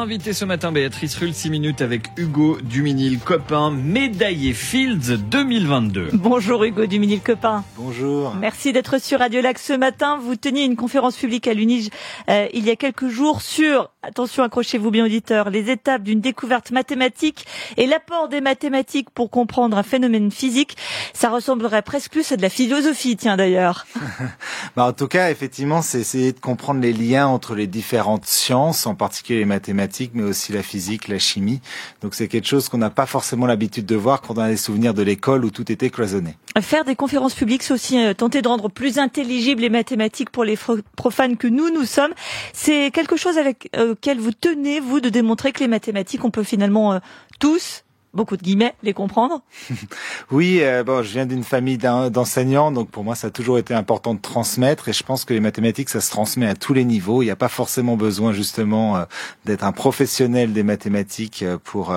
Notre invité ce matin, Béatrice Rulle, 6 minutes avec Hugo Duminil, copain, médaillé Fields 2022. Bonjour Hugo Duminil, copain. Bonjour. Merci d'être sur Radio Lac ce matin. Vous teniez une conférence publique à l'UNIGE euh, il y a quelques jours sur, attention accrochez-vous bien auditeurs, les étapes d'une découverte mathématique et l'apport des mathématiques pour comprendre un phénomène physique. Ça ressemblerait presque plus à de la philosophie, tiens d'ailleurs. bah, en tout cas, effectivement, c'est essayer de comprendre les liens entre les différentes sciences, en particulier les mathématiques, mais aussi la physique, la chimie. Donc c'est quelque chose qu'on n'a pas forcément l'habitude de voir quand on a des souvenirs de l'école où tout était cloisonné. Faire des conférences publiques, c'est aussi euh, tenter de rendre plus intelligibles les mathématiques pour les profanes que nous, nous sommes. C'est quelque chose avec euh, auquel vous tenez, vous, de démontrer que les mathématiques, on peut finalement euh, tous beaucoup de guillemets, les comprendre Oui, euh, bon, je viens d'une famille d'enseignants, donc pour moi, ça a toujours été important de transmettre, et je pense que les mathématiques, ça se transmet à tous les niveaux. Il n'y a pas forcément besoin justement euh, d'être un professionnel des mathématiques euh, pour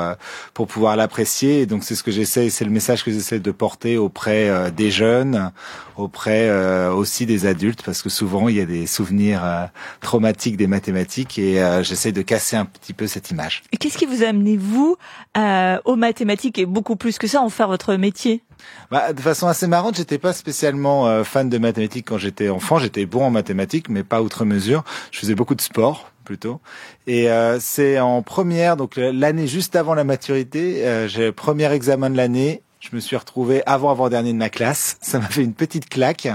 pour pouvoir l'apprécier. Donc c'est ce que j'essaie, c'est le message que j'essaie de porter auprès des jeunes, auprès aussi des adultes, parce que souvent il y a des souvenirs traumatiques des mathématiques, et j'essaie de casser un petit peu cette image. Qu'est-ce qui vous a amené vous au mathématiques et beaucoup plus que ça en faire votre métier bah, de façon assez marrante, j'étais pas spécialement euh, fan de mathématiques quand j'étais enfant. J'étais bon en mathématiques, mais pas outre mesure. Je faisais beaucoup de sport plutôt. Et euh, c'est en première, donc l'année juste avant la maturité, euh, j'ai le premier examen de l'année je me suis retrouvé avant avant-dernier de ma classe. Ça m'a fait une petite claque.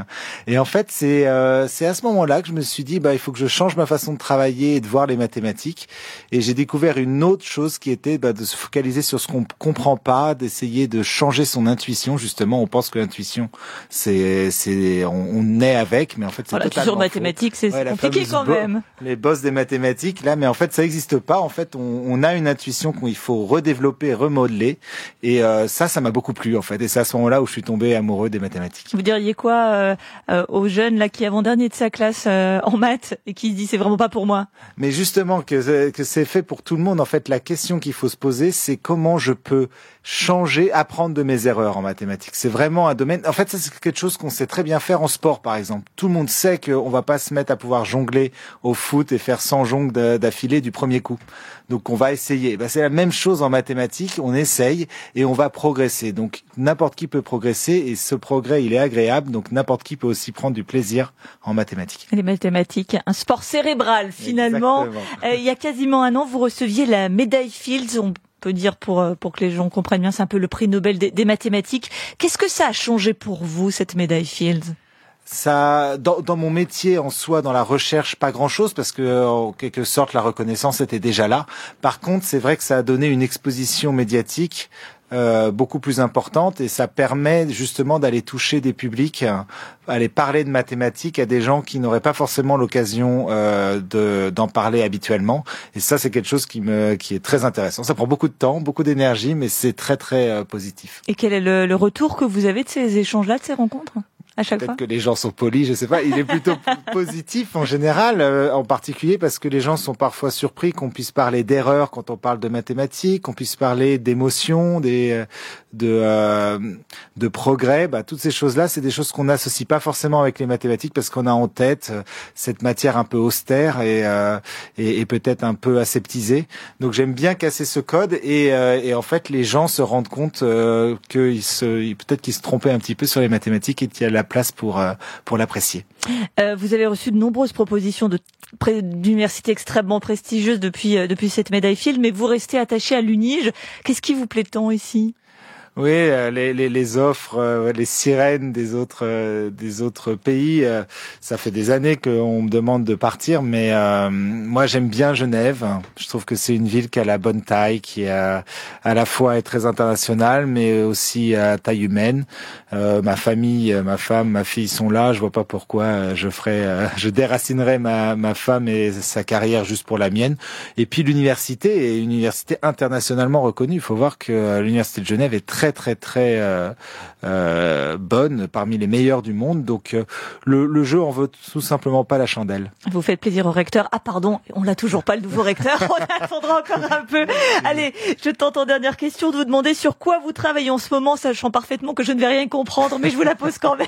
Et en fait, c'est euh, c'est à ce moment-là que je me suis dit, bah, il faut que je change ma façon de travailler et de voir les mathématiques. Et j'ai découvert une autre chose qui était bah, de se focaliser sur ce qu'on comprend pas, d'essayer de changer son intuition. Justement, on pense que l'intuition, c'est c'est on, on naît avec, mais en fait, c'est voilà, totalement toujours mathématiques, c'est compliqué quand même. Les boss des mathématiques, là, mais en fait, ça n'existe pas. En fait, on, on a une intuition qu'il faut redévelopper, remodeler. Et euh, ça, ça m'a beaucoup en fait. Et c'est à ce moment-là où je suis tombé amoureux des mathématiques. Vous diriez quoi euh, euh, aux jeunes là qui avant dernier de sa classe euh, en maths et qui dit c'est vraiment pas pour moi? Mais justement que que c'est fait pour tout le monde. En fait, la question qu'il faut se poser, c'est comment je peux changer, apprendre de mes erreurs en mathématiques. C'est vraiment un domaine. En fait, ça c'est quelque chose qu'on sait très bien faire en sport, par exemple. Tout le monde sait qu'on va pas se mettre à pouvoir jongler au foot et faire 100 jongles d'affilée du premier coup. Donc, on va essayer. Ben, c'est la même chose en mathématiques. On essaye et on va progresser. Donc, n'importe qui peut progresser et ce progrès, il est agréable. Donc, n'importe qui peut aussi prendre du plaisir en mathématiques. Les mathématiques, un sport cérébral finalement. Euh, il y a quasiment un an, vous receviez la médaille Fields peut dire pour euh, pour que les gens comprennent bien, c'est un peu le prix Nobel des, mathématiques. Qu'est-ce que ça a changé pour vous cette médaille Fields? Ça, dans, dans, mon métier en soi, dans la recherche, pas grand-chose parce que en quelque sorte la reconnaissance était déjà là. Par contre, c'est vrai que ça a donné une exposition médiatique euh, beaucoup plus importante et ça permet justement d'aller toucher des publics, euh, aller parler de mathématiques à des gens qui n'auraient pas forcément l'occasion euh, d'en parler habituellement. Et ça, c'est quelque chose qui me qui est très intéressant. Ça prend beaucoup de temps, beaucoup d'énergie, mais c'est très très euh, positif. Et quel est le, le retour que vous avez de ces échanges-là, de ces rencontres? Peut-être que les gens sont polis, je sais pas. Il est plutôt positif en général, euh, en particulier parce que les gens sont parfois surpris qu'on puisse parler d'erreurs quand on parle de mathématiques, qu'on puisse parler d'émotions, des euh, de euh, de progrès. Bah, toutes ces choses-là, c'est des choses qu'on n'associe pas forcément avec les mathématiques parce qu'on a en tête cette matière un peu austère et et, et peut-être un peu aseptisée. Donc j'aime bien casser ce code et, et en fait les gens se rendent compte qu'ils se peut-être qu'ils se trompaient un petit peu sur les mathématiques et qu'il y a la place pour euh, l'apprécier. Euh, vous avez reçu de nombreuses propositions d'universités extrêmement prestigieuses depuis euh, depuis cette médaille Field, mais vous restez attaché à l'UNIGE. Qu'est-ce qui vous plaît tant ici? Oui, euh, les, les, les, offres, euh, les sirènes des autres euh, des autres pays, ça fait des années qu'on me demande de partir, mais moi j'aime bien Genève. Je trouve que c'est une ville qui a la bonne taille, qui à la fois est très internationale, mais aussi à taille humaine. ma famille, ma femme, ma fille sont là. Je vois pas pourquoi je ferais, je déracinerais ma, ma femme et sa carrière juste pour la mienne. Et puis l'université est une université internationalement reconnue. Il faut voir que l'université de Genève est très très très très euh, euh, bonne, parmi les meilleures du monde. Donc le, le, jeu en veut tout simplement pas la chandelle. Vous faites plaisir au recteur. Ah pardon, on l'a toujours pas le nouveau recteur. On attendra encore un peu. Allez, je tente en dernière question de vous demander sur quoi vous travaillez en ce moment, sachant parfaitement que je ne vais rien comprendre, mais je vous la pose quand même.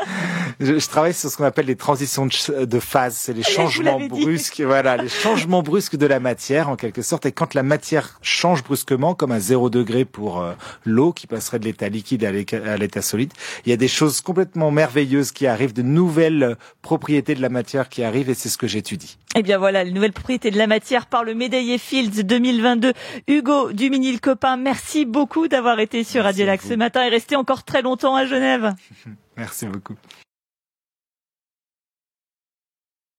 je, je travaille sur ce qu'on appelle les transitions de, de phase, c'est les changements brusques, voilà, les changements brusques de la matière en quelque sorte. Et quand la matière change brusquement, comme à zéro degré pour euh, l'eau qui passerait de l'état liquide à l'état solide, il y a des choses complètement merveilleuses qui arrivent, de nouvelles propriétés de la matière qui arrivent, et c'est ce que j'étudie. Eh bien voilà, les nouvelles propriétés de la matière par le médaillé Fields 2022. Hugo Duminil Copain, merci beaucoup d'avoir été sur Radio Lac ce matin et rester encore très longtemps à Genève. merci beaucoup.